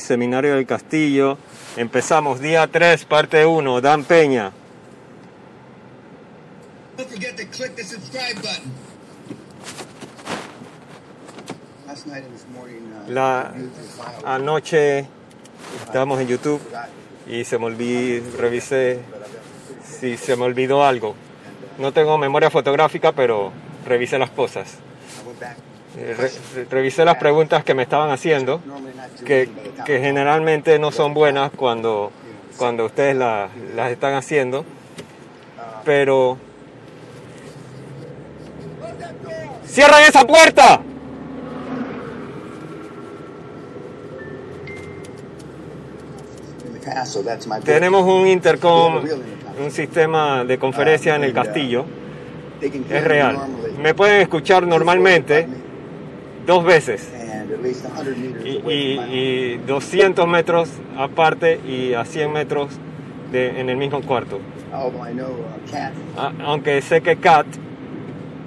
Seminario del Castillo. Empezamos día 3, parte 1. Dan Peña. Don't forget to click the subscribe button. Last night and this morning, uh, La anoche estábamos en YouTube y se me olvidó, revisé si se me olvidó algo. No tengo memoria fotográfica, pero revisé las cosas. Eh, re- revisé las preguntas que me estaban haciendo, que, generalmente no son buenas cuando, cuando ustedes la- las están haciendo, pero... ¡Cierran esa puerta! Tenemos un intercom, un sistema de conferencia en el castillo. Es real. Me pueden escuchar normalmente dos veces And at least 100 meters y, y- y 200 metros aparte y a 100 metros de- en el mismo cuarto. know uh, A- aunque sé que Kat,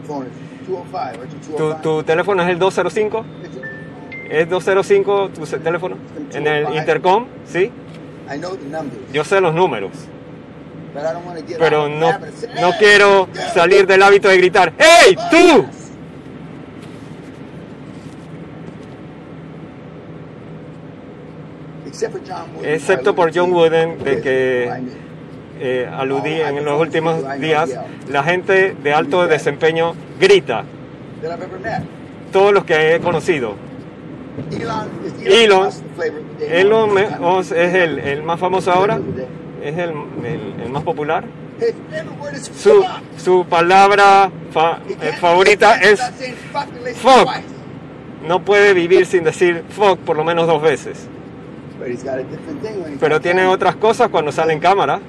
phone is 205. Aren't you tu, 205? tu teléfono es el 205, Is it? es 205 tu teléfono en el intercom, ¿sí? Yo sé los números, pero no, no "Hey, quiero salir del hábito de gritar, ¡Hey, tú! Except for John Wooden, Excepto por John Wooden, de que eh, aludí en los últimos días, la gente de alto desempeño grita, todos los que he conocido. Elon, Elon- Musk es el, el más famoso ahora, es el, el- el más popular. Su, su palabra fa- eh, favorita es fuck no puede vivir sin decir fuck por lo menos dos veces. But he's got a different thing when he Pero tiene otras cosas cuando sale en cámara.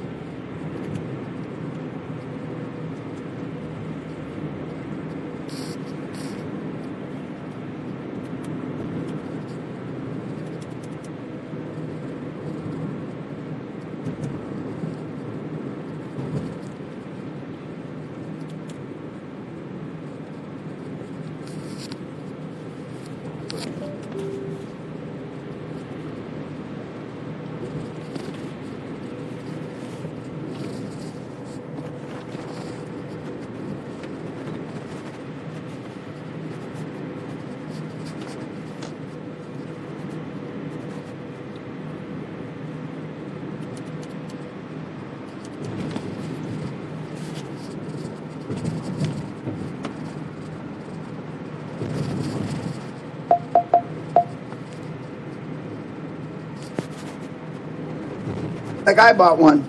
I bought one.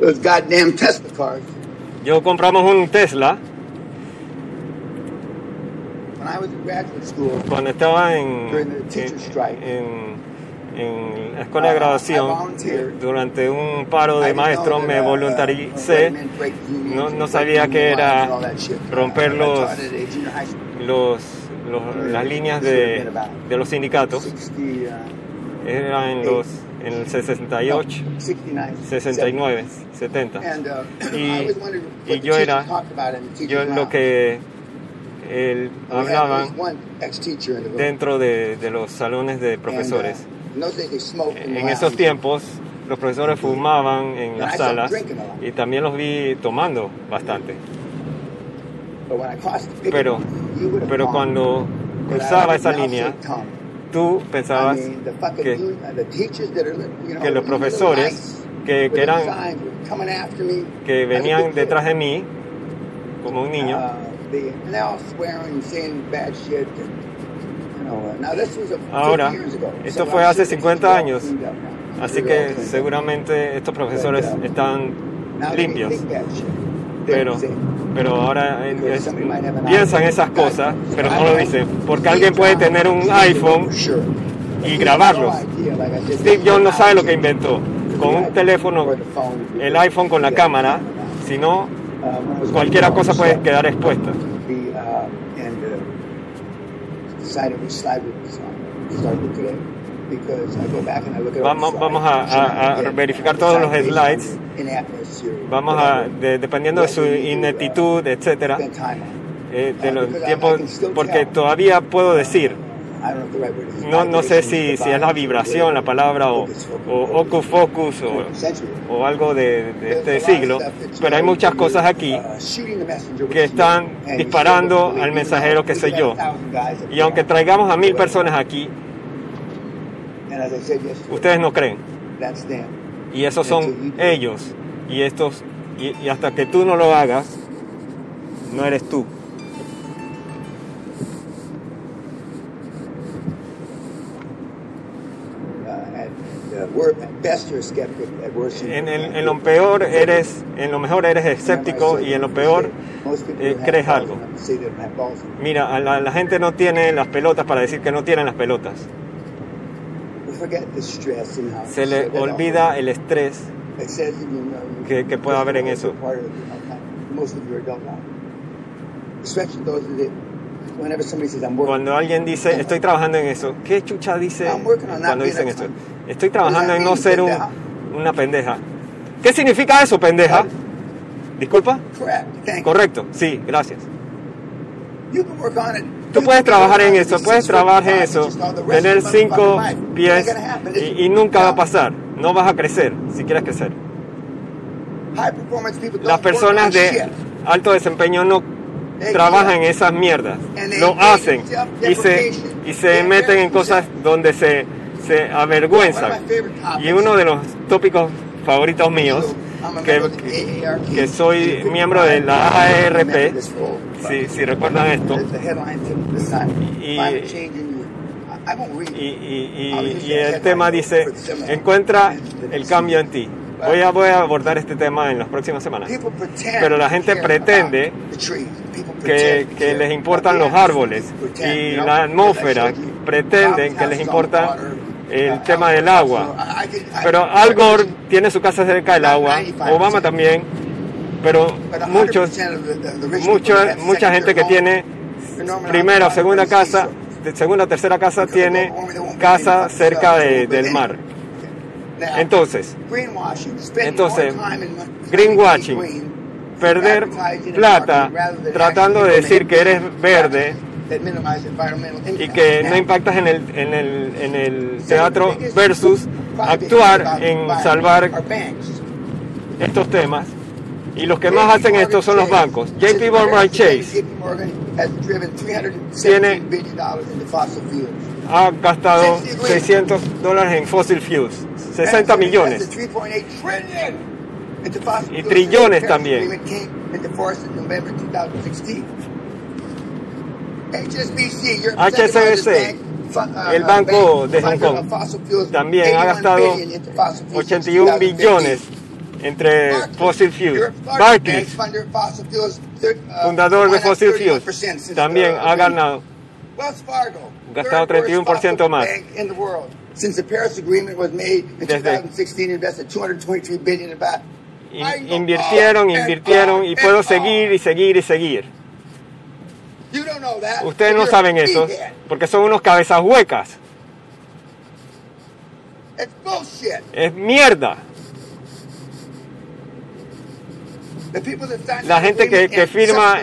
Those goddamn Tesla cars. Yo compramos un Tesla When I was in graduate school, cuando estaba en, During the teacher strike. en, en la escuela de Uh, graduación. Durante un paro de maestros me uh, voluntaricé. No- no sabía que era romper los- los, los- las líneas de, de los sindicatos 60, uh, eran los en el 68, 69, 69, 70. And, uh, Y- y yo era- Yo lo que él room. dentro de, de los salones de profesores. Uh, the En esos tiempos los profesores fumaban en las salas y también los vi tomando bastante. Pero, pero cuando cruzaba esa línea. Tú pensabas que, que los profesores que, que eran signs were coming after me. que venían detrás de mí como un niño. Uh, they, and they all swearing and saying bad shit. And, you know, now this was a 50 Ahora, esto fue hace sure this is 50 all años. así que seguramente estos profesores uh, están limpios. pero pero ahora eh, es- piensan esas cosas pero no lo dicen porque alguien puede tener un iPhone y grabarlos. No Steve Jobs no sabe lo que inventó. Con un teléfono el iPhone con la cámara sino Uh, when I was cualquier going cosa puede quedar expuesta Vamos- vamos a- a- a verificar todos los slides. vamos a de- dependiendo de su ineptitud etcétera eh, de Uh, los tiempos porque todavía puedo decir. No, no sé si, si es la vibración, la palabra, o, o hocus focus, o, o algo de, de este siglo, pero hay muchas cosas aquí uh, que están disparando al mensajero que soy yo. Y aunque traigamos a mil personas aquí, And as I said yesterday, ustedes no creen. Y esos son ellos. Y estos, y, y hasta que tú no lo hagas, no eres tú. Uh, En, el- en lo peor eres, en lo mejor eres escéptico y en lo peor eh, crees algo. Mira, la gente no tiene las pelotas para decir que no tienen las pelotas. We forget the stress and how Se le olvida el estrés que- que pueda haber en eso. Cuando alguien dice, estoy trabajando en eso, ¿qué chucha dice cuando dicen cunt. Estoy trabajando en no ser un- una pendeja. ¿Qué significa eso, pendeja? Disculpa. Correcto, sí, gracias. You can work on it. Tú puedes trabajar en eso, puedes trabajar en eso, tener cinco pies y, y nunca va a pasar. No vas a crecer si quieres crecer. Las personas on de alto desempeño no trabajan en esas mierdas, lo hacen y se, y se meten en cosas donde se, se avergüenzan. Y uno de los tópicos favoritos míos, Que, que soy miembro de la AARP, si, si recuerdan esto. Y- y, el tema dice, encuentra el cambio en ti. Voy a, voy a abordar este tema en las próximas semanas. Pero la gente pretende que, que les importan los árboles. Y la atmósfera pretenden que les on importa water, el tema del agua. Pero Al Gore tiene su casa cerca del agua, Obama también, pero But 100% muchos, have mucha gente que tiene primera o segunda casa, segunda o tercera casa tiene casa cerca de- del mar. Entonces, entonces, greenwashing, green, perder plata tratando de decir que eres verde y que no impactas en el, en el, en el teatro versus actuar en salvar estos temas. Y los que más hacen esto son los bancos. JP Morgan Chase JP Morgan has driven $317 Tiene- ha gastado 600 dólares en fossil fuels, 60 millones. Y trillones también. HSBC, el Banco de Hong Kong, también ha gastado 81 billones entre fossil fuels. Barclays, fundador de Fossil Fuels, también ha ganado. Wells Fargo, Gastado third worst 31% fossil más. bank in the world. Since the Paris Agreement was made in Desde- 2016, invested 223 billion in back. In- Invirtieron, invirtieron y puedo seguir y seguir y seguir. You don't know that. Ustedes no saben eso meathead. porque son unos cabezas huecas. Es mierda. La gente que, que firma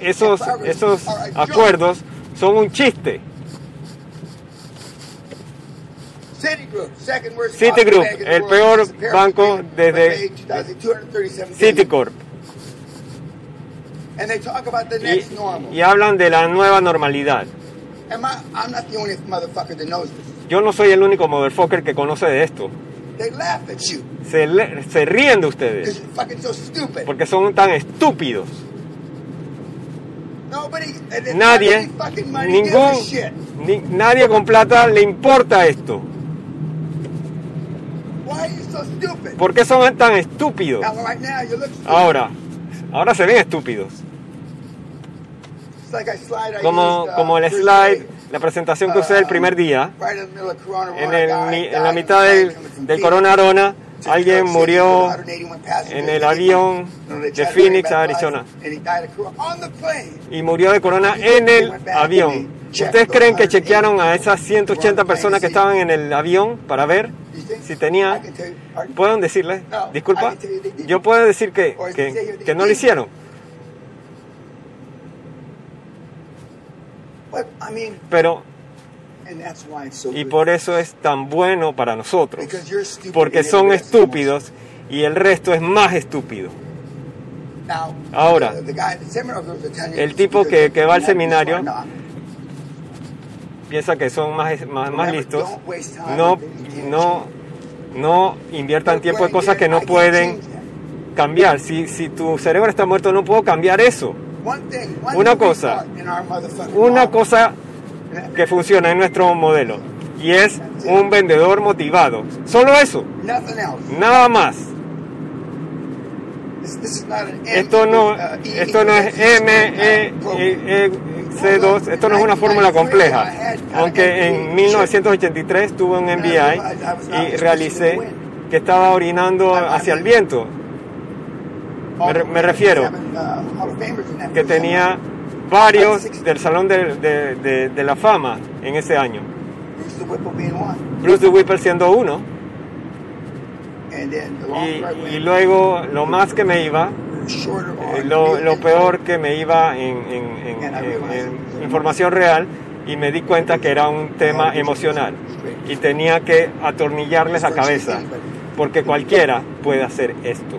esos, esos acuerdos son un chiste. Citigroup, el peor banco desde was made in 2000, 237 billion. Citicorp. And they talk about the Y, next normal. y hablan de la nueva normalidad. Am I, I'm not the only motherfucker that knows this. Yo no soy el único motherfucker que conoce de esto. They laugh at you Se, le- se ríen de ustedes you're fucking so stupid. porque son tan estúpidos. Nobody, Nadie, fucking money ningún, shit. ni- nadie con plata le importa esto. Why are you so stupid? ¿Por qué son tan estúpidos? Now, right now, you look stupid. Ahora, ahora se ven estúpidos. Como, uh, como el slide, la presentación que usé el primer día, en, el en la mitad del, del Corona Arona, alguien murió with 181 passengers. en el avión de Phoenix a Arizona. y murió de corona en el avión. ¿Ustedes creen que chequearon a esas 180 personas que estaban en el avión para ver si tenía... ¿Pueden decirle? No, Disculpa. Yo puedo decir que, que, que no lo hicieron. Pero, Y por eso es tan bueno para nosotros. Porque son estúpidos y el resto es más estúpido. Ahora, el tipo que, que va al seminario piensa que son más, más, más listos, no, no, no inviertan tiempo en cosas que no pueden cambiar. Si, si tu cerebro está muerto, no puedo cambiar eso. Una cosa, una cosa que funciona en nuestro modelo y es un vendedor motivado. Solo eso, nada más. Esto no, esto no es M, E, E, C2, esto no es una fórmula compleja. Aunque en 1983 tuve un MBI y realicé que estaba orinando hacia el viento. Me, me refiero que tenía varios del Salón de, de, de, de la Fama en ese año. Bruce de Whipper siendo uno. Y, y, luego lo más que me iba, eh, lo, lo, peor que me iba en, en, en, en, información real y me di cuenta que era un tema emocional y tenía que atornillarles la cabeza porque cualquiera puede hacer esto.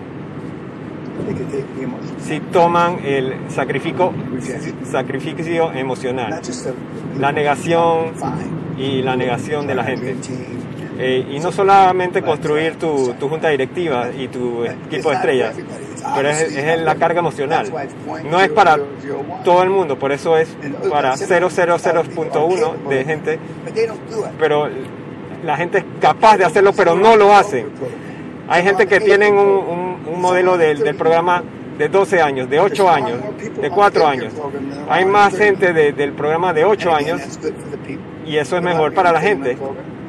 Si toman el sacrificio, sacrificio emocional, la negación y la negación de la gente. Eh, y no solamente construir tu, tu, junta directiva y tu equipo de estrellas, pero es, es, la carga emocional. No es para todo el mundo, por eso es para 000.1 de gente, pero la gente es capaz de hacerlo, pero no lo hace. Hay gente que tienen un, un, modelo del, del programa de 12 años, de 8 años, de 4 años. Hay más gente de, del programa de 8 años y eso es mejor para la gente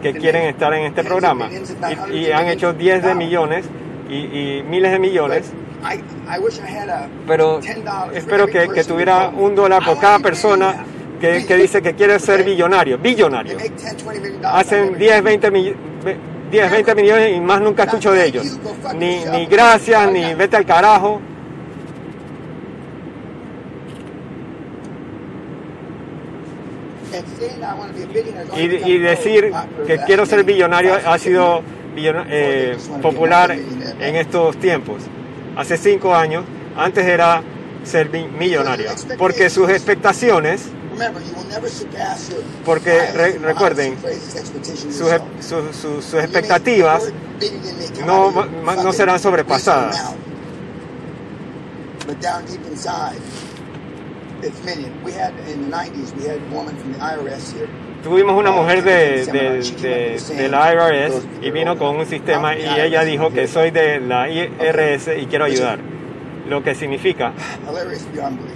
que quieren estar en este programa. Y, han hecho 10 de millones y, miles de millones. Pero espero que, que tuviera un dólar por cada persona que, que, dice que quiere ser billonario, billonario. Hacen 10, 20 millones 10, 20 millones y más nunca escucho de ellos. Ni, ni gracias, ni vete al carajo. Y, y decir que quiero ser billonario ha sido eh, popular en estos tiempos. Hace cinco años, antes era ser millonario, porque sus expectaciones porque re, recuerden, sus, sus, sus, sus expectativas no, no serán sobrepasadas. Tuvimos una mujer de, de, de, de, la IRS y vino con un sistema y ella dijo que soy de la IRS y quiero ayudar. Lo que significa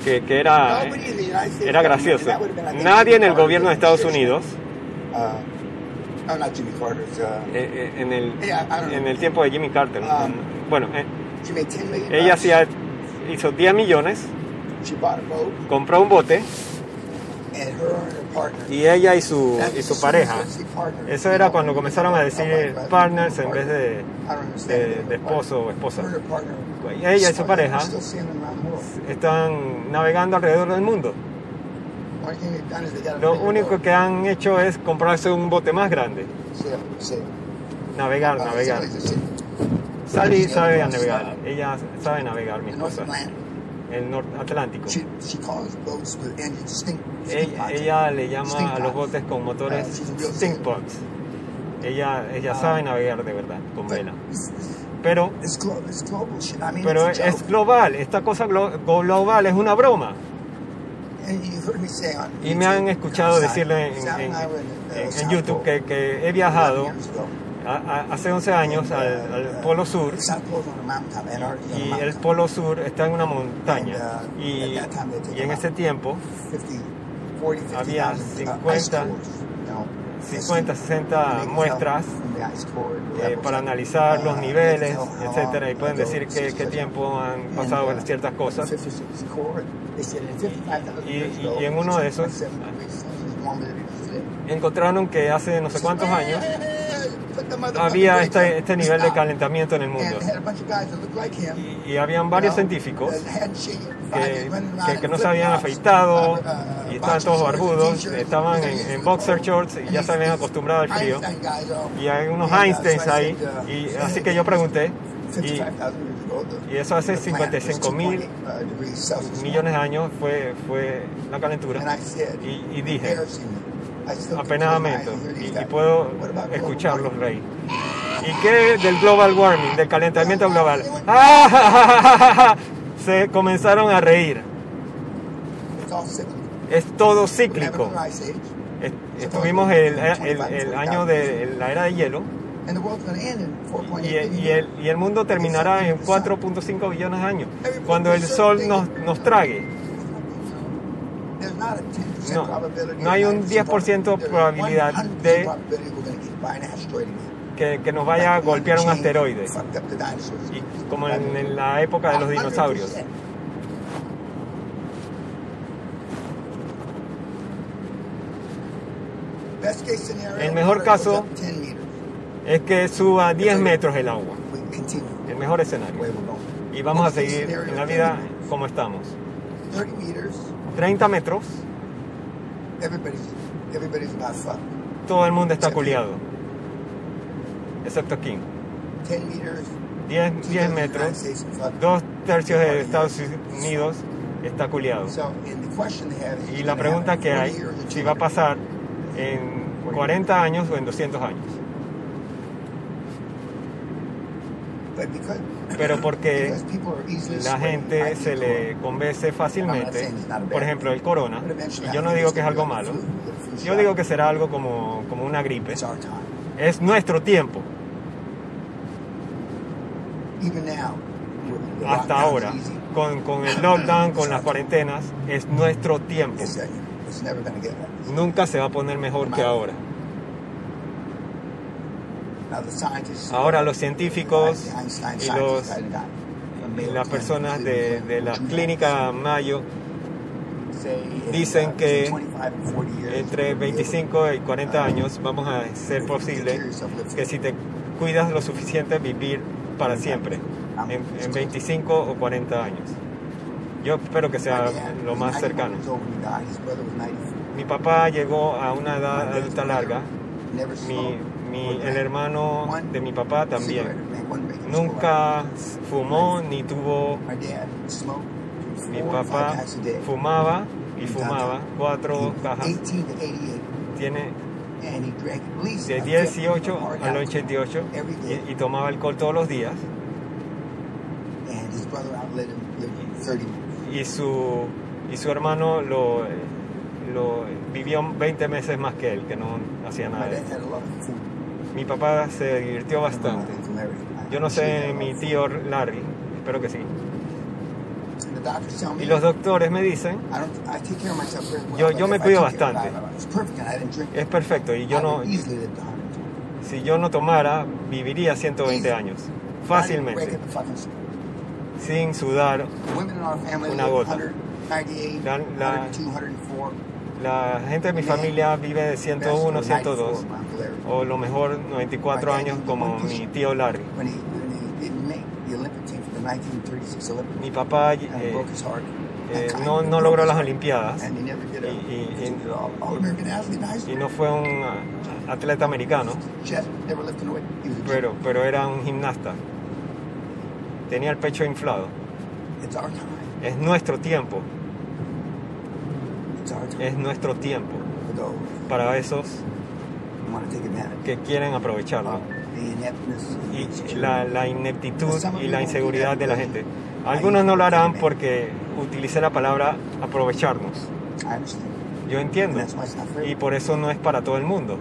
que, que era, era gracioso. Nadie en el gobierno de Estados Unidos, en el, en el tiempo de Jimmy Carter, bueno, ella hacía, hizo 10 millones, compró un bote y ella y su, y su pareja. Eso era cuando comenzaron a decir partners en vez de, esposo o esposa. Ella y su pareja están navegando alrededor del mundo. Lo único que han hecho es comprarse un bote más grande. Navegar, navegar. Sally sabe navegar. Ella sabe navegar, mi esposa el norte Atlántico. Ella, ella, le llama a los botes con motores stink boats. Ella, ella sabe navegar de verdad con vela. Pero, pero es global, esta cosa global es una broma. Y me han escuchado decirle en, en, en, en YouTube que, que he viajado hace 11 años al, al, Polo Sur. Y el Polo Sur está en una montaña. y, y en ese tiempo había 50, 50 60 muestras eh, para analizar los niveles, etcétera, y pueden decir qué, qué tiempo han pasado en ciertas cosas. Y, y, y en uno de esos encontraron que hace no sé cuántos años había este, este nivel de calentamiento en el mundo. Y, y habían varios científicos que, que, que no se habían afeitado y estaban todos barbudos, estaban en, en boxer shorts y ya se habían acostumbrado al frío. Y hay unos Einsteins ahí, y así que yo pregunté, y, y eso hace 55 mil millones de años fue, fue la calentura. Y, y dije, apenadamente, y, y puedo escucharlos reír. ¿Y qué del global warming, del calentamiento global? Se comenzaron a reír. Es todo cíclico. Est- Estuvimos el, el, el año de la era de hielo y, y el, y el mundo terminará en 4.5 billones de años, cuando el sol nos, nos trague. No, no hay un 10% probabilidad de que, que nos vaya a golpear un asteroide, y como en, en la época de los dinosaurios. El mejor caso Es que suba 10 metros el agua, el mejor escenario. Y vamos a seguir en la vida como estamos. 30 metros, todo el mundo está culiado, excepto King. 10, 10 metros, dos tercios de Estados Unidos está culiado. Y la pregunta que hay, si va a pasar en 40 años o en 200 años. Pero porque la gente se le convence fácilmente, por ejemplo, el corona, y yo no digo que es algo malo, yo digo que será algo como, como una gripe, es nuestro tiempo, hasta ahora, con, con el lockdown, con las cuarentenas, es nuestro tiempo, nunca se va a poner mejor que ahora. Ahora los científicos y los y las personas de, de la clínica Mayo dicen que entre 25 y 40 años vamos a ser posible que si te cuidas lo suficiente vivir para siempre, en, en 25 o 40 años. Yo espero que sea lo más cercano. Mi papá llegó a una edad adulta larga, mi, mi- el hermano de mi papá también. Nunca fumó ni tuvo... Mi papá fumaba y fumaba cuatro cajas. Tiene de 18 al 88 y, y tomaba alcohol todos los días. Y su, y su hermano lo, lo vivió 20 meses más que él, que no hacía nada. de. Mi papá se divirtió bastante. Yo no sé, mi tío Larry, espero que sí. Y los doctores me dicen, Yo, yo me cuido bastante. es perfecto, y yo no, si yo no tomara, viviría 120 años, fácilmente, sin sudar. Una gota. La- la- La gente de mi familia vive de 101, 102, o lo mejor 94 años como mi tío Larry. Mi papá eh, eh, no, no logró las Olimpiadas y, y- y no fue un atleta americano, pero, pero era un gimnasta. Tenía el pecho inflado. Es nuestro tiempo, es nuestro tiempo para esos que quieren aprovecharlo. Y la, la ineptitud y la inseguridad de la gente. Algunos no lo harán porque utilicé la palabra aprovecharnos. Yo entiendo. Y por eso no es para todo el mundo.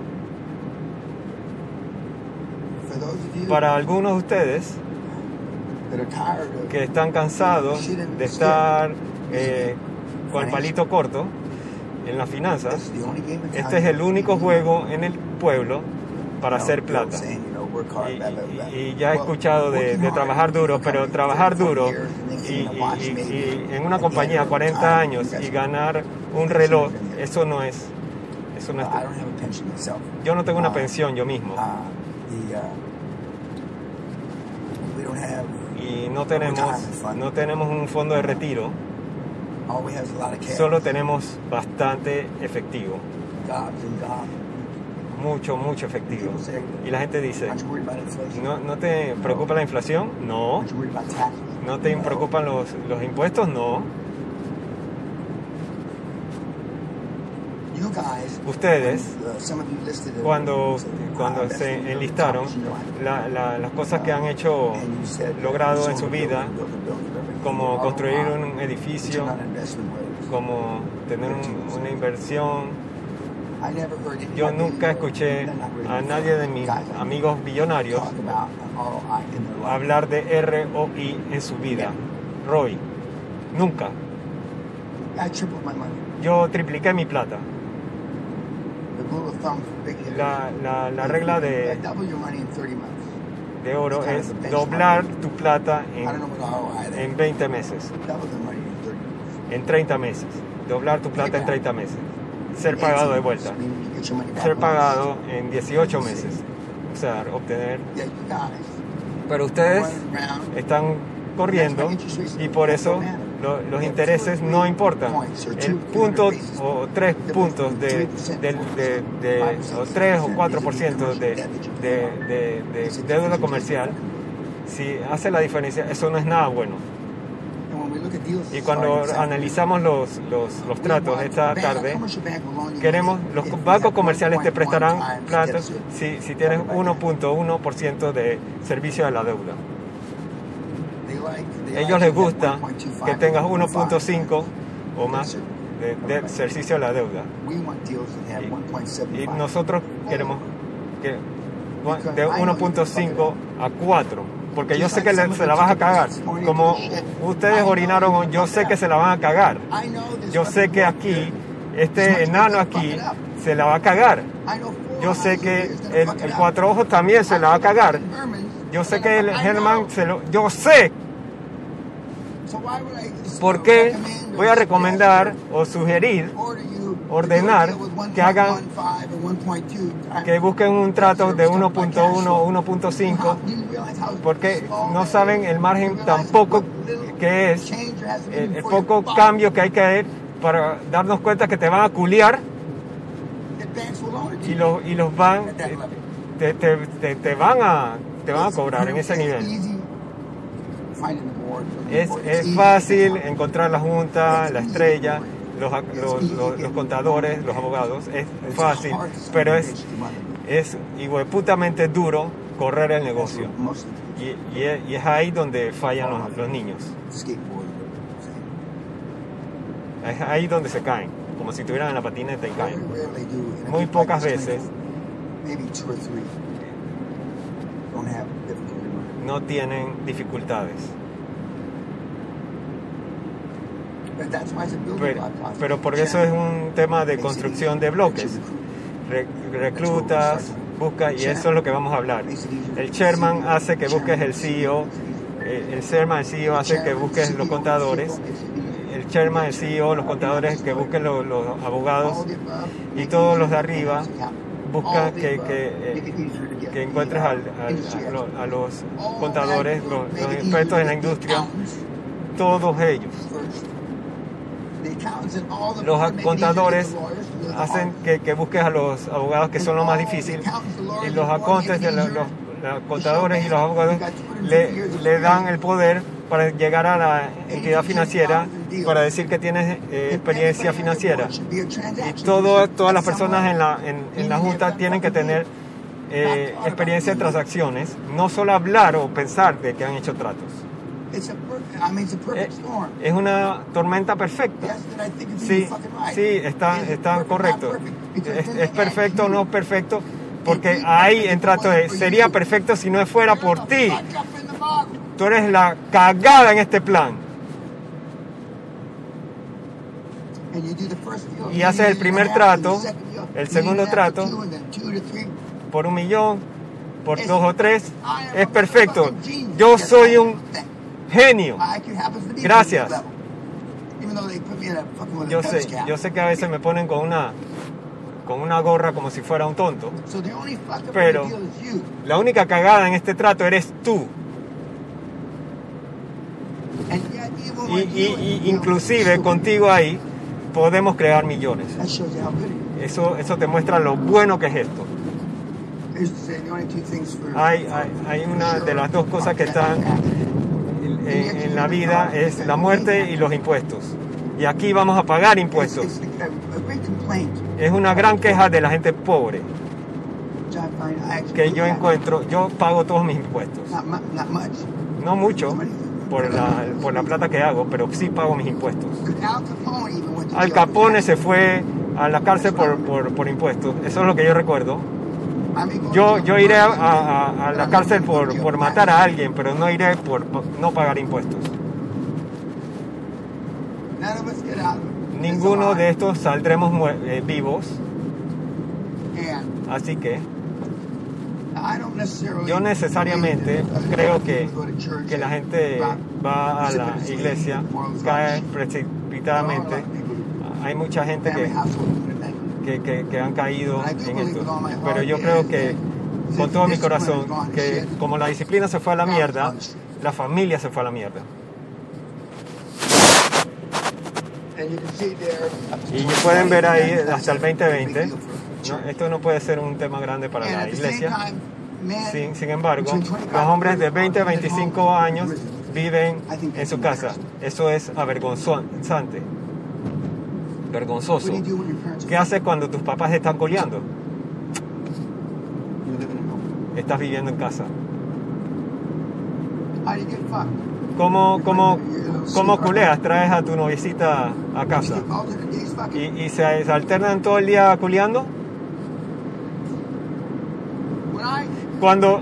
Para algunos de ustedes que están cansados de estar eh, con el palito corto en las finanzas, este es el único juego en el pueblo para hacer plata. Y, y- y ya he escuchado de, de trabajar duro, pero trabajar duro y, en una compañía 40 años y ganar un reloj, eso no es, eso no es. Yo no tengo una pensión yo mismo. The, uh, y no tenemos, no tenemos un fondo de retiro, solo tenemos bastante efectivo, mucho, mucho efectivo. Y la gente dice? ¿no, ¿no te preocupa la inflación? No. ¿No te preocupan los, los impuestos? No. Ustedes, uh, cuando, cuando "Ah, se enlistaron, you're accomplishing in la- life." la- las cosas que han hecho you said, logrado "So en su vida, como construir un edificio, como tener un- una inversión. Yo nunca escuché a nadie de mis amigos billonarios hablar de ROI en su vida. ROI. Nunca. Yo tripliqué mi plata. La, la, la regla de, de oro es doblar tu plata en, en 20 meses, Double the money in 30 months. en 30 meses. Doblar tu plata en 30 meses. Ser pagado de vuelta. Ser pagado en 18 meses. O sea, obtener. Pero ustedes están corriendo y por eso lo- los intereses no importan. El punto o tres puntos de, del- de, de- o 3 o 4% de, de, de, de deuda comercial, si hace la diferencia, eso no es nada bueno. Y cuando analizamos los, los, los tratos esta tarde, queremos, los bancos comerciales te 1.1 prestarán plata si, si tienes 1.1% de servicio de la deuda. Ellos les gusta 1.25, que tengas 1.5. 1.5 o más de, ejercicio de la deuda. Y, 1.75. y nosotros queremos que de 1.5 a 4, porque yo sé que se la vas a cagar. Como ustedes orinaron, yo sé que se la van a cagar. Yo sé que aquí, este enano aquí, se la va a cagar. Yo sé que el, el cuatro ojos también se la va a cagar. Yo sé que el know. se lo... Yo sé So why would I por qué voy a recomendar o sugerir ordenar que hagan- 1.15 or 1.2 times que busquen un trato de 1.1 o How 1.5 do you realize how porque no saben el margen You tan realize poco what little que es el, poco cambio que hay que hacer para darnos cuenta que te van a culiar y los y los van level. te, te, te, te van a te van a cobrar en ese nivel easy finding the board, the es, es fácil encontrar la junta la estrella los, los, los, los contadores los abogados. Es fácil pero es es hueputamente duro correr el negocio. y, y es, y es ahí donde fallan los, los niños. Es ahí donde se caen como si estuvieran en la patineta y caen. Muy pocas veces. No tienen dificultades. Pero, pero por eso es un tema de construcción de bloques. Re- reclutas busca y eso es lo que vamos a hablar. El chairman hace que busques el CEO eh, el chairman el CEO hace que busques los contadores. el chairman el CEO los contadores que busquen los, los abogados y todos los de arriba busca que, que, eh, que encuentres al- al- a, lo- a los contadores los, los expertos en la industria todos ellos. Los contadores hacen que, que busques a los abogados que son lo más difícil. Y los acontes de los, los- los contadores y los abogados le, le dan el poder para llegar a la entidad financiera para decir que tienes eh, experiencia financiera y todo, todas las personas en la, en, en la junta tienen que tener eh, experiencia de transacciones no solo hablar o pensar de que han hecho tratos Eh, es una tormenta perfecta Sí, sí, está, está correcto. Es, perfecto o no perfecto, porque ahí entra todo. Sería perfecto si no fuera por "You're the ti. fuck up in the bottom." Tú eres la cagada en este plan. And you do the first deal, Y haces el primer trato, el segundo trato. Por un millón, por dos o tres, es perfecto. Yo soy un genio. Gracias. Yo sé, yo sé que a veces me ponen con una, con una gorra como si fuera un tonto. Pero-. La única cagada en este trato eres tú. Y, y- y inclusive contigo ahí podemos crear millones. Eso, eso te muestra lo bueno que es esto. for- Hay, hay, una de las dos cosas que están en, en la vida es la muerte y los impuestos. Y aquí vamos a pagar impuestos. Es una gran queja de la gente pobre que yo encuentro. Yo pago todos mis impuestos. No mucho por la, por la plata que hago, pero sí pago mis impuestos. Al Capone se fue a la cárcel por, por, por impuestos. Eso es lo que yo recuerdo. Yo, yo iré a, a- la cárcel por, por matar a alguien, pero no iré por po- no pagar impuestos. Ninguno de estos saldremos eh, vivos, así que yo necesariamente creo que, que la gente va a la iglesia, cae precipitadamente. Hay mucha gente que, que, que- que han caído en esto. Pero yo creo que con todo mi corazón, que como la disciplina se fue a la mierda, la familia se fue a la mierda. Y 2020, pueden ver ahí hasta el a big 2020. ¿No? Esto no puede ser un tema grande para la iglesia. Sin, sin embargo, between 25 los hombres de and 20 a 30 25 home años viven en su casa. Eso es avergonzante. Vergonzoso. ¿Qué haces cuando tus papás están coleando? Estás viviendo en casa. ¿Cómo, cómo, cómo culeas? Traes a tu noviecita a casa. ¿Y, y se, se alternan todo el día culeando? When I, Cuando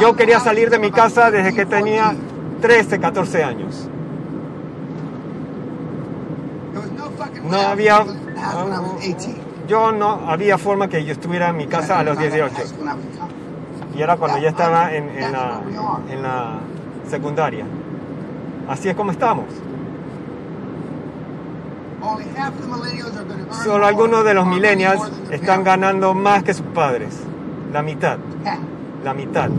yo quería salir de mi casa desde que 13, tenía 14. 13, 14 años. No había... the house when I was 18. Yo no había forma que yo estuviera en mi casa a los 18. Y era cuando ya estaba en, en la, en la secundaria. Así es como estamos. Solo algunos de los millennials están ganando más que sus padres. La mitad. La mitad.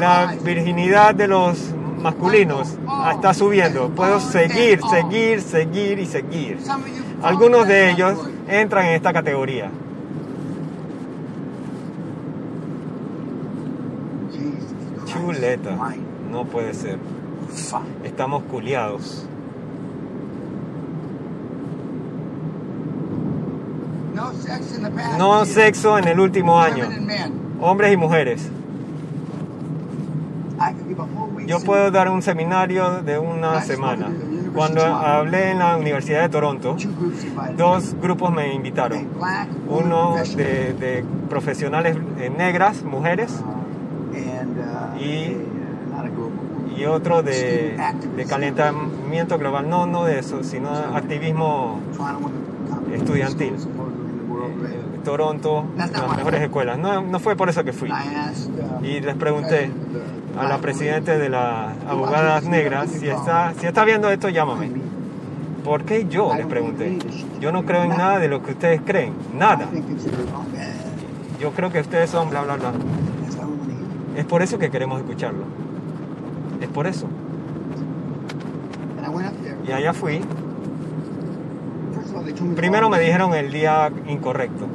La virginidad de los masculinos está subiendo. Puedo seguir, seguir, seguir y seguir. Algunos de ellos entran en esta categoría. Chuleta. No puede ser. Estamos culiados. No sexo en el último año. Hombres y mujeres. Yo puedo dar un seminario de una semana. Cuando hablé en la Universidad de Toronto, dos grupos me invitaron. Uno de, de profesionales eh, negras, mujeres, y, y otro de, de calentamiento global. No, no de eso, sino activismo estudiantil. Eh, Toronto, las mejores escuelas. No, no fue por eso que fui. Y les pregunté a la presidenta de las abogadas negras, si está, si está viendo esto, llámame. ¿Por qué yo? Les pregunté. Yo no creo en nada de lo que ustedes creen. Nada. Yo creo que ustedes son bla, bla, bla. Es por eso que queremos escucharlo. Es por eso. Y allá fui. Primero me dijeron el día incorrecto.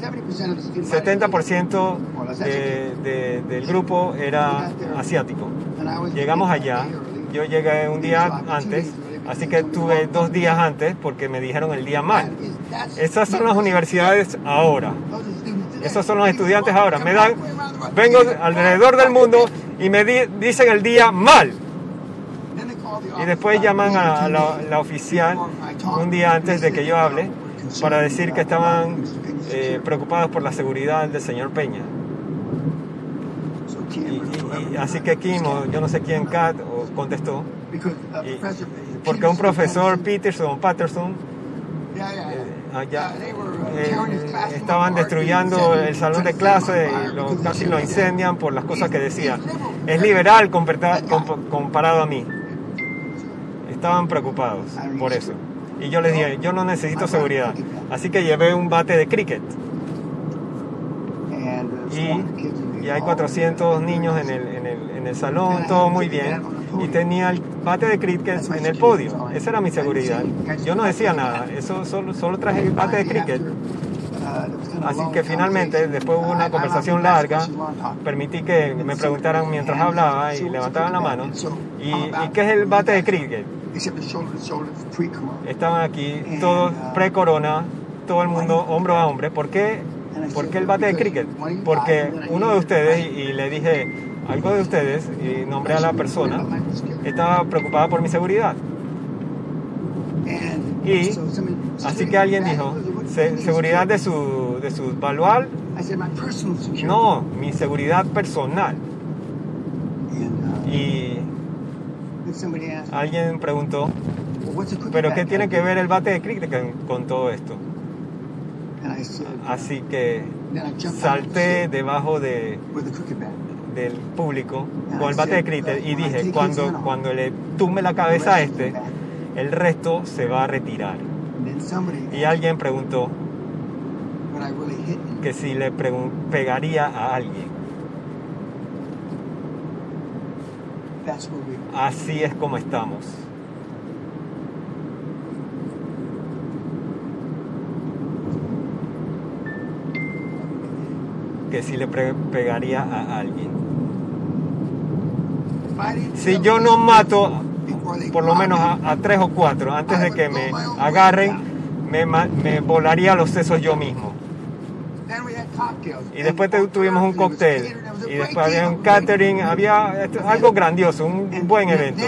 70% de, de, del grupo era asiático. Llegamos allá, yo llegué un día antes, así que tuve dos días antes porque me dijeron el día mal. Esas son las universidades ahora. Esos son los estudiantes ahora. Me dan, vengo alrededor del mundo y me di, dicen el día mal. Y después llaman a, la, la, oficial un día antes de que yo hable para decir que estaban eh, preocupados por la seguridad del señor Peña. Y, y, y así que Kim, o yo no sé quién, Kat, o contestó, y, porque un profesor Peterson, Patterson, eh, allá, eh, estaban destruyendo el salón de clase, y casi lo incendian por las cosas que decía. Es liberal comparado a mí. Estaban preocupados por eso. Y yo les dije, yo no necesito seguridad. Así que llevé un bate de cricket. Y, 400 kids in the y hay hall. 400 niños en el, en el, en el salón, todo muy bien. Y tenía el bate de cricket en el podio. Esa era mi seguridad. Yo no decía nada, eso solo, solo traje el bate de cricket. Así que finalmente, después hubo una conversación larga, permití que me preguntaran mientras hablaba y levantaban la mano. ¿Y, y qué es el bate de cricket? Estaban aquí todos pre-corona, todo el mundo hombro a hombro. ¿Por qué, ¿Por qué el bate de cricket? Porque uno de ustedes, y, y le dije algo de ustedes, y nombré a la persona, estaba preocupada por mi seguridad. Y así que alguien dijo, "Se- seguridad de su, de su baluar, no, mi seguridad personal. Y alguien preguntó, ¿pero qué tiene que ver el bate de con, con todo esto? Así que salté debajo de, del público con el bate de cricket y dije, cuando, cuando le tumbe la cabeza a este, el resto se va a retirar. Y alguien preguntó que si le pegaría a alguien. Así es como estamos. Que si le pegaría a alguien. Si yo no mato por lo menos a, a tres o cuatro antes de que me agarren, me, volaría los sesos yo mismo. Y después tuvimos un cóctel. Y después había un catering, había algo grandioso, un buen evento.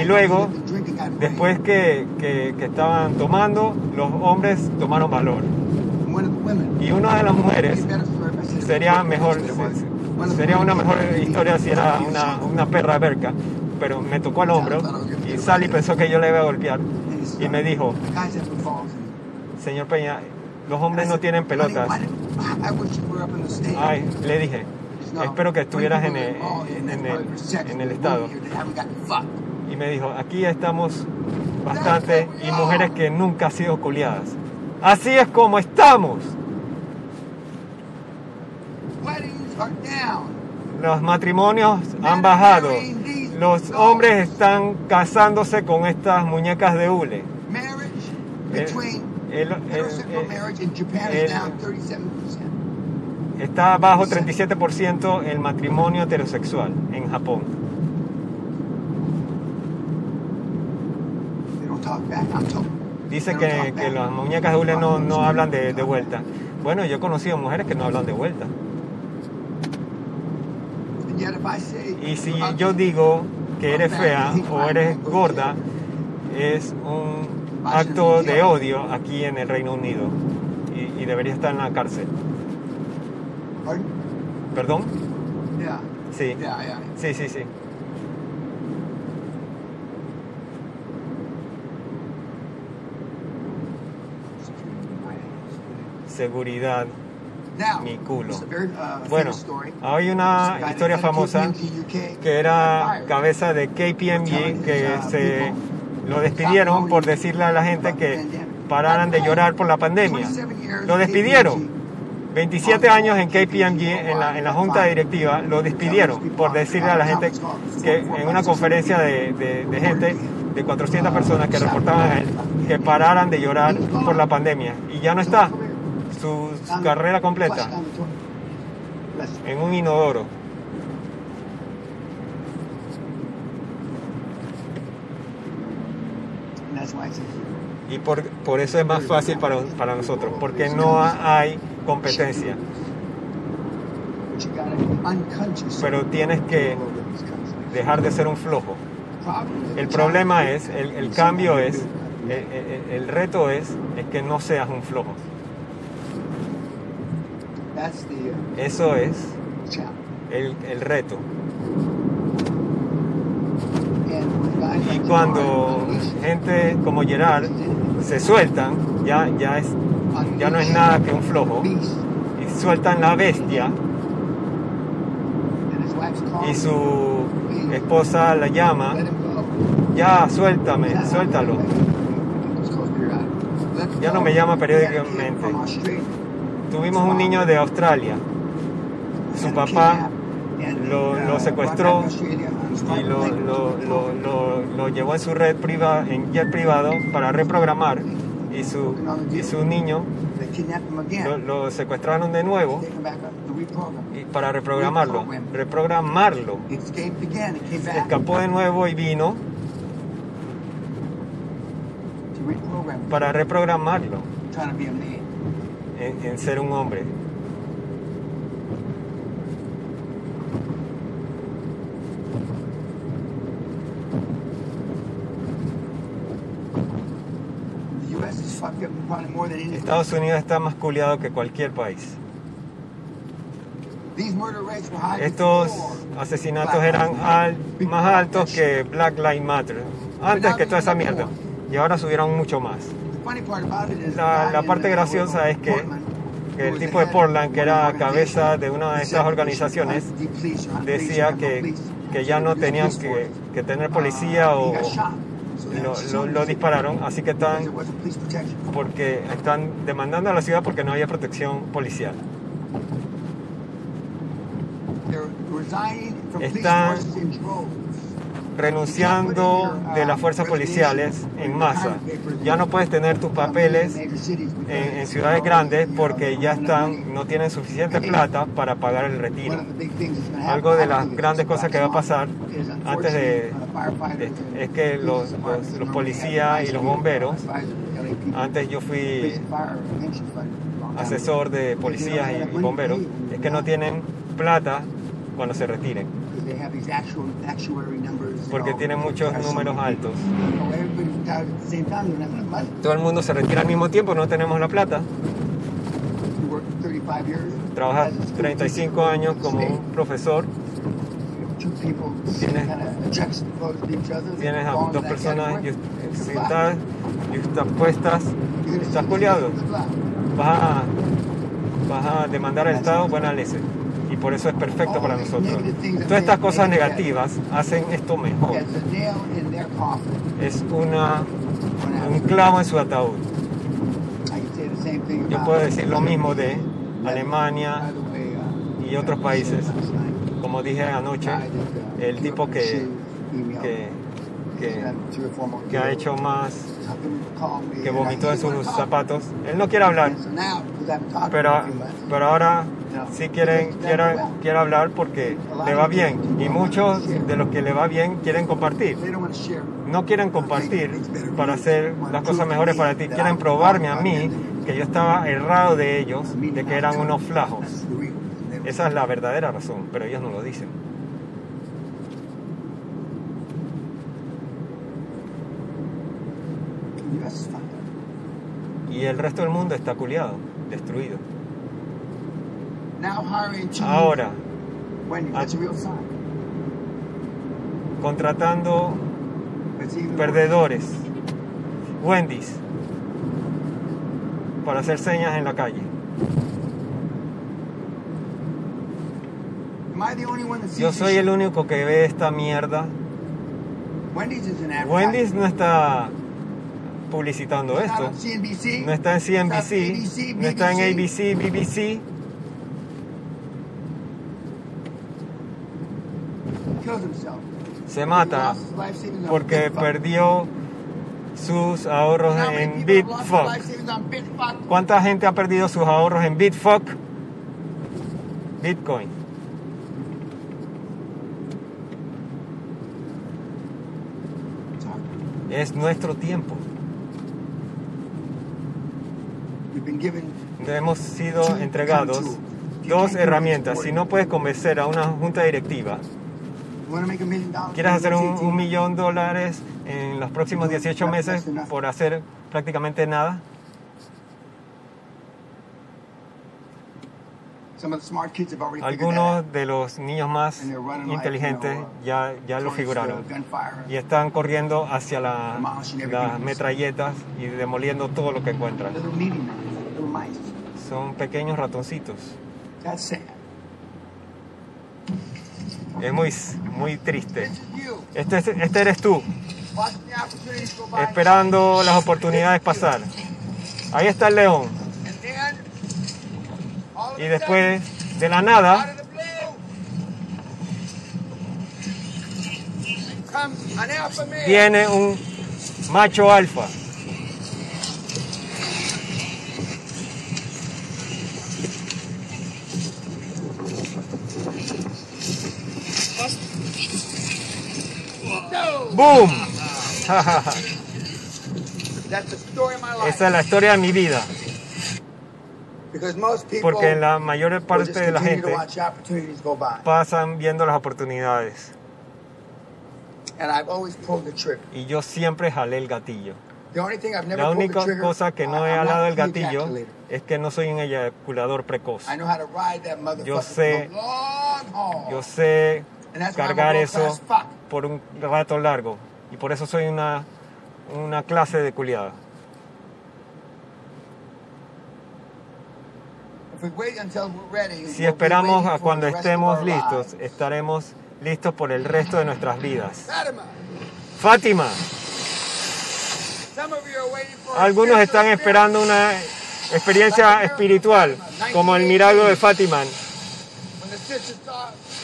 Y luego, después que, que- que estaban tomando, los hombres tomaron valor. Y una de las mujeres sería mejor, sería una mejor historia si era una, una perra berca, pero me tocó el hombro y Sally pensó que yo le iba a golpear y me dijo, señor Peña, los hombres no tienen pelotas. Ay, le dije, espero que estuvieras en el, en el, en el estado. Y me dijo, aquí estamos bastante y mujeres que nunca han sido culiadas. Así es como estamos. Los matrimonios han bajado. Los hombres están casándose con estas muñecas de hule. el- el- el- Está bajo 37% el matrimonio heterosexual en Japón. Dice que, que las muñecas de hule no, no hablan de, de vuelta. Bueno, yo he conocido mujeres que no hablan de vuelta. Y si yo digo que eres fea o eres gorda, es un acto de odio aquí en el Reino Unido. Y, y debería estar en la cárcel. ¿Perdón? Sí, sí, sí, sí. Seguridad, mi culo. Bueno, hay una historia famosa que era cabeza de KPMG que se lo despidieron por decirle a la gente que pararan de llorar por la pandemia. Lo despidieron. 27 años en KPMG, en la, en la junta directiva, lo despidieron por decirle a la gente que en una conferencia de, de- de gente, de 400 personas que reportaban a él, que pararan de llorar por la pandemia. Y ya no está su, carrera completa en un inodoro. Y por, por eso es más fácil para, para nosotros, porque no hay competencia. Pero tienes que dejar de ser un flojo. El problema es, el, cambio es, el- el reto es, es que no seas un flojo. Eso es el, el reto. Y cuando gente como Gerard se sueltan ya, ya, es, ya no es nada que un flojo. Y sueltan la bestia. Y su esposa la llama, ya suéltame, suéltalo. Ya no me llama periódicamente. Tuvimos un niño de Australia. Su papá lo, secuestró y lo, lo, llevó en su red privada, en jet privado, para reprogramar. Y su, y su niño lo, secuestraron de nuevo y para reprogramarlo. Reprogramarlo. Escapó de nuevo y vino para reprogramarlo en, en ser un hombre. Estados Unidos está más culiado que cualquier país. Estos asesinatos eran más altos que Black Lives Matter, antes que toda esa mierda, y ahora subieron mucho más. La, parte graciosa es que, el tipo de Portland, que era cabeza de una de estas organizaciones, decía que, que ya no tenían que, que tener policía o, lo, lo, dispararon, así que están porque están demandando a la ciudad porque no había protección policial. Están renunciando de las fuerzas policiales en masa. Ya no puedes tener tus papeles en, ciudades grandes porque ya están, no tienen suficiente plata para pagar el retiro. Algo de las grandes cosas que va a pasar antes de, es que los, policías y los bomberos, antes yo fui asesor de policías y bomberos, es que no tienen plata cuando se retiren porque tiene muchos números altos. Todo el mundo se retira al mismo tiempo, no tenemos la plata. Trabajas 35 años como un profesor. Tienes, tienes a dos personas sentadas y estás puestas, estás coleado. Vas a, vas a demandar al Estado, buena leche y por eso es perfecto para nosotros. Todas estas cosas negativas hacen esto mejor. Es una, un clavo en su ataúd. Yo puedo decir lo mismo de Alemania y otros países. Como dije anoche, el tipo que, que, que, ha hecho más, que vomitó en sus zapatos, él no quiere hablar, pero, pero ahora sí quieren, quieren, quiere hablar porque le va bien. Y muchos de los que le va bien quieren compartir. No quieren compartir para hacer las cosas mejores para ti. Quieren probarme a mí que yo estaba errado de ellos, de que eran unos flajos. Esa es la verdadera razón, pero ellos no lo dicen. Y el resto del mundo está culiado, destruido. Ahora, contratando perdedores, Wendy's, para hacer señas en la calle. Yo soy el único que ve esta mierda. Wendy's no está publicitando esto. No está en CNBC, no está en ABC, BBC. Se mata porque perdió sus ahorros en Bitfuck. ¿Cuánta gente ha perdido sus ahorros en Bitfuck? Bitcoin. Es nuestro tiempo. Hemos sido entregados dos herramientas. Si no puedes convencer a una junta directiva, ¿quieres hacer un, millón de dólares en los próximos 18 meses por hacer prácticamente nada? Algunos de los niños más inteligentes ya, ya lo figuraron. y están corriendo hacia la- las metralletas y demoliendo todo lo que encuentran. Son pequeños ratoncitos. Es muy, muy triste. Este, es- este eres tú, esperando las oportunidades pasar. Ahí está el león. Y después, de la nada, viene un macho alfa. ¡Boom! Esa es la historia de mi vida. Porque la mayor parte de la gente pasan viendo las oportunidades. Y yo siempre jalé el gatillo. La única cosa que no he jalado el gatillo es que no soy un eyaculador precoz. Yo sé- Yo sé cargar eso por un rato largo. Y por eso soy una, una clase de culiada. Si esperamos a cuando estemos listos, estaremos listos por el resto de nuestras vidas. Fátima, algunos están esperando una experiencia espiritual, como el milagro de Fátima,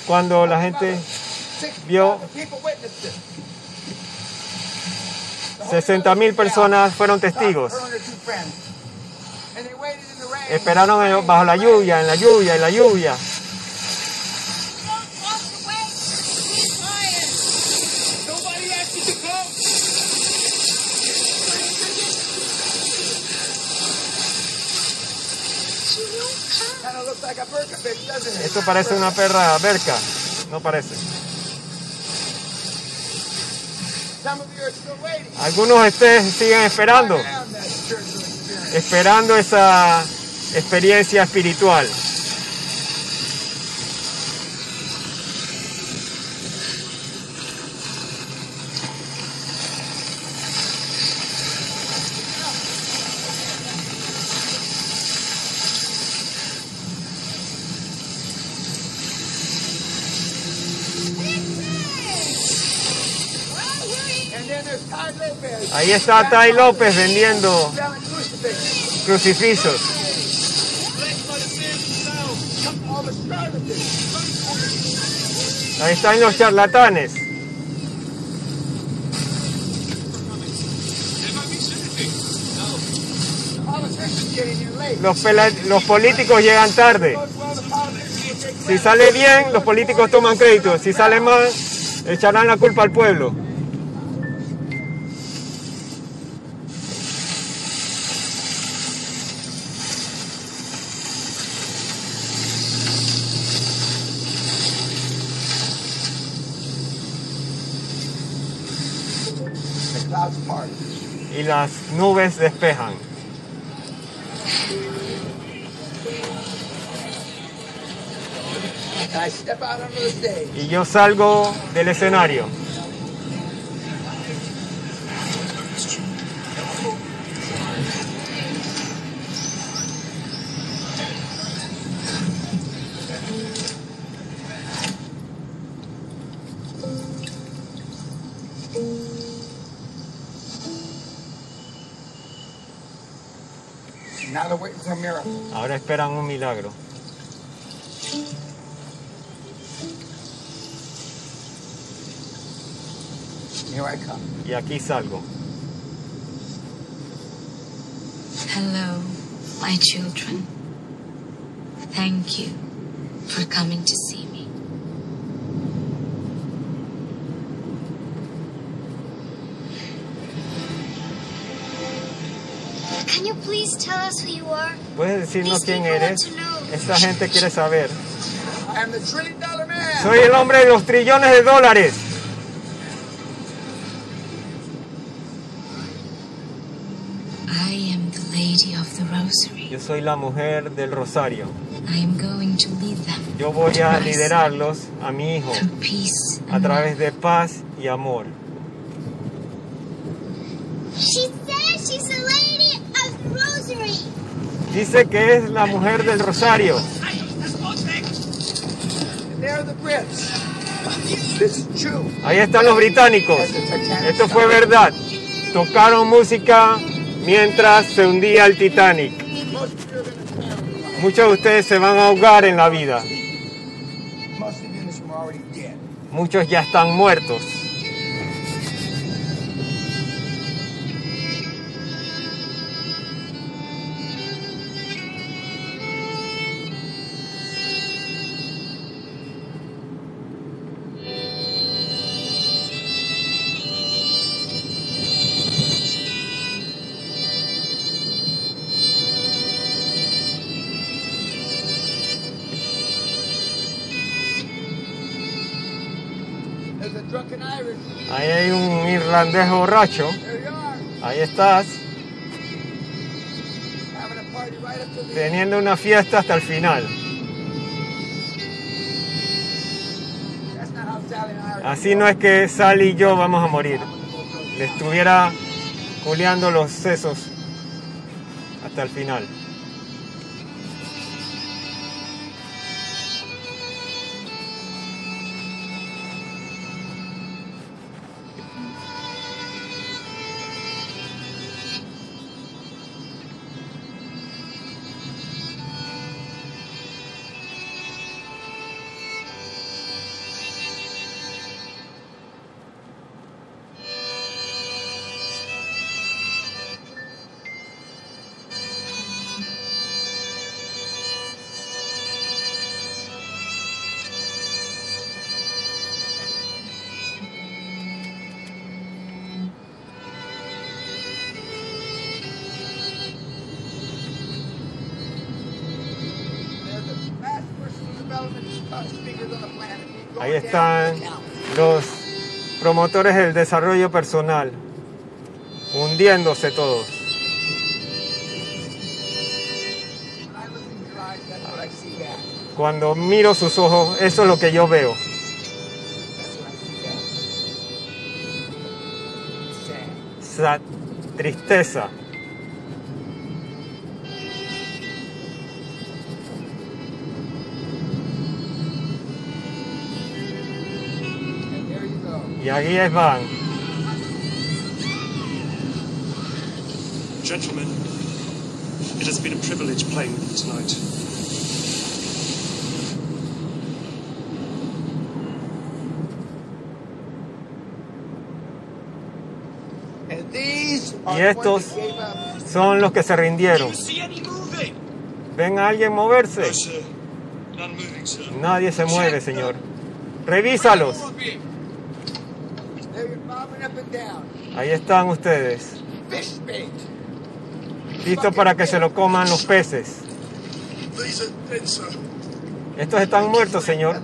cuando la gente vio 60.000 personas fueron testigos. Esperaron bajo la lluvia, en la lluvia, en la lluvia. Esto parece una perra berca, no parece. Algunos de ustedes siguen esperando, esperando esa experiencia espiritual. Ahí está Tai López vendiendo crucifijos. Ahí están los charlatanes. Los, los políticos llegan tarde. Si sale bien, los políticos toman crédito. Si sale mal, echarán la culpa al pueblo. Y las nubes despejan. Y yo salgo del escenario. Ahora esperan un milagro. Here I come. Y aquí salgo. Hello, my children. Thank you for coming to see me. Can you please tell us who you are? ¿Puedes decirnos quién eres? Esta gente quiere saber. Soy el hombre de los trillones de dólares. I am the Lady of the Rosary. Yo soy la mujer del rosario. I am going to lead them Yo voy a liderarlos a mi hijo a través de paz y amor. Dice que es la mujer del rosario. Ahí están los británicos. Esto fue verdad. Tocaron música mientras se hundía el Titanic. Muchos de ustedes se van a ahogar en la vida. Muchos ya están muertos. Borracho. Ahí estás, teniendo una fiesta hasta el final. Así no es que Sally y yo vamos a morir. Estuviera culeando los sesos hasta el final. Ahí están los promotores del desarrollo personal, hundiéndose todos. Cuando miro sus ojos, eso es lo que yo veo. Tristeza. Es van. Gentlemen, it has been a privilege playing with you tonight. And these Y estos son los que se rindieron. ¿Ven a alguien moverse? Nadie se mueve, señor. Revísalos. They're bobbing up and down. Ahí están ustedes. Listos para que se lo coman los peces. Estos están muertos, señor.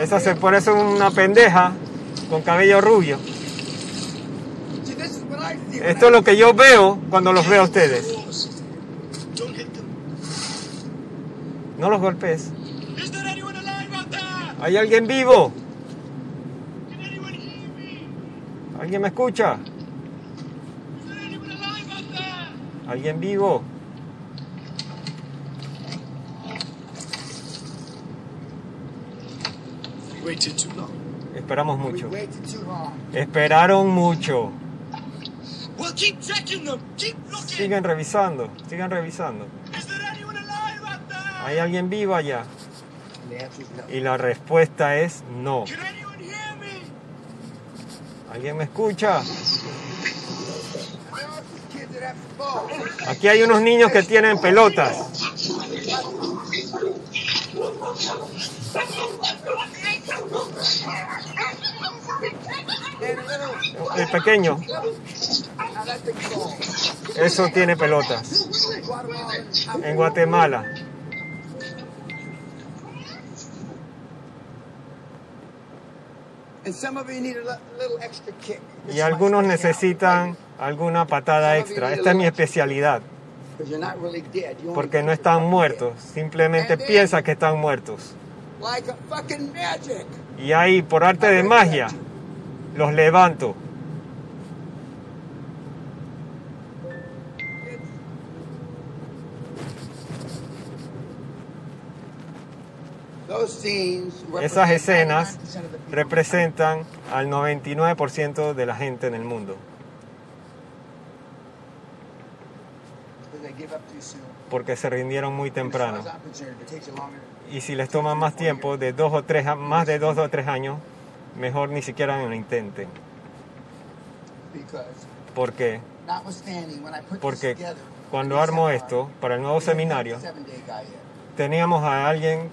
Esa se parece a una pendeja con cabello rubio. Esto es lo que yo veo cuando los veo a ustedes. No los golpes. ¿Hay alguien vivo? Can anyone hear me? ¿Alguien me escucha? ¿Alguien vivo? Esperamos mucho. Esperaron mucho. Sigan revisando, sigan revisando. ¿Hay alguien vivo allá? Y la respuesta es no. Can anyone hear me? ¿Alguien me escucha? Aquí hay unos niños que tienen pelotas. El pequeño, eso tiene pelotas. En Guatemala. Y algunos necesitan alguna patada extra. Esta es mi especialidad. Porque no están muertos, simplemente piensan que están muertos. Y ahí, por arte de magia, los levanto. Esas escenas 99% of the people. representan al 99% de la gente en el mundo, porque se rindieron muy temprano. Y si les toma más tiempo, de dos o tres, más de dos o tres años, mejor ni siquiera lo intenten. I put porque cuando armo esto para el nuevo seminario, teníamos a alguien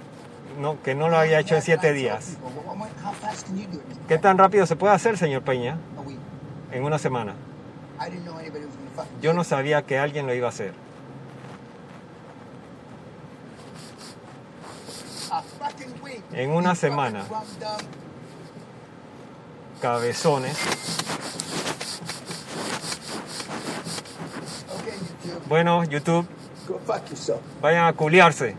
no- que no lo había hecho en siete días. ¿Qué tan rápido se puede hacer, señor Peña? En una semana. Yo no sabía que alguien lo iba a hacer. En una semana. Cabezones. Bueno, YouTube, vayan a culiarse.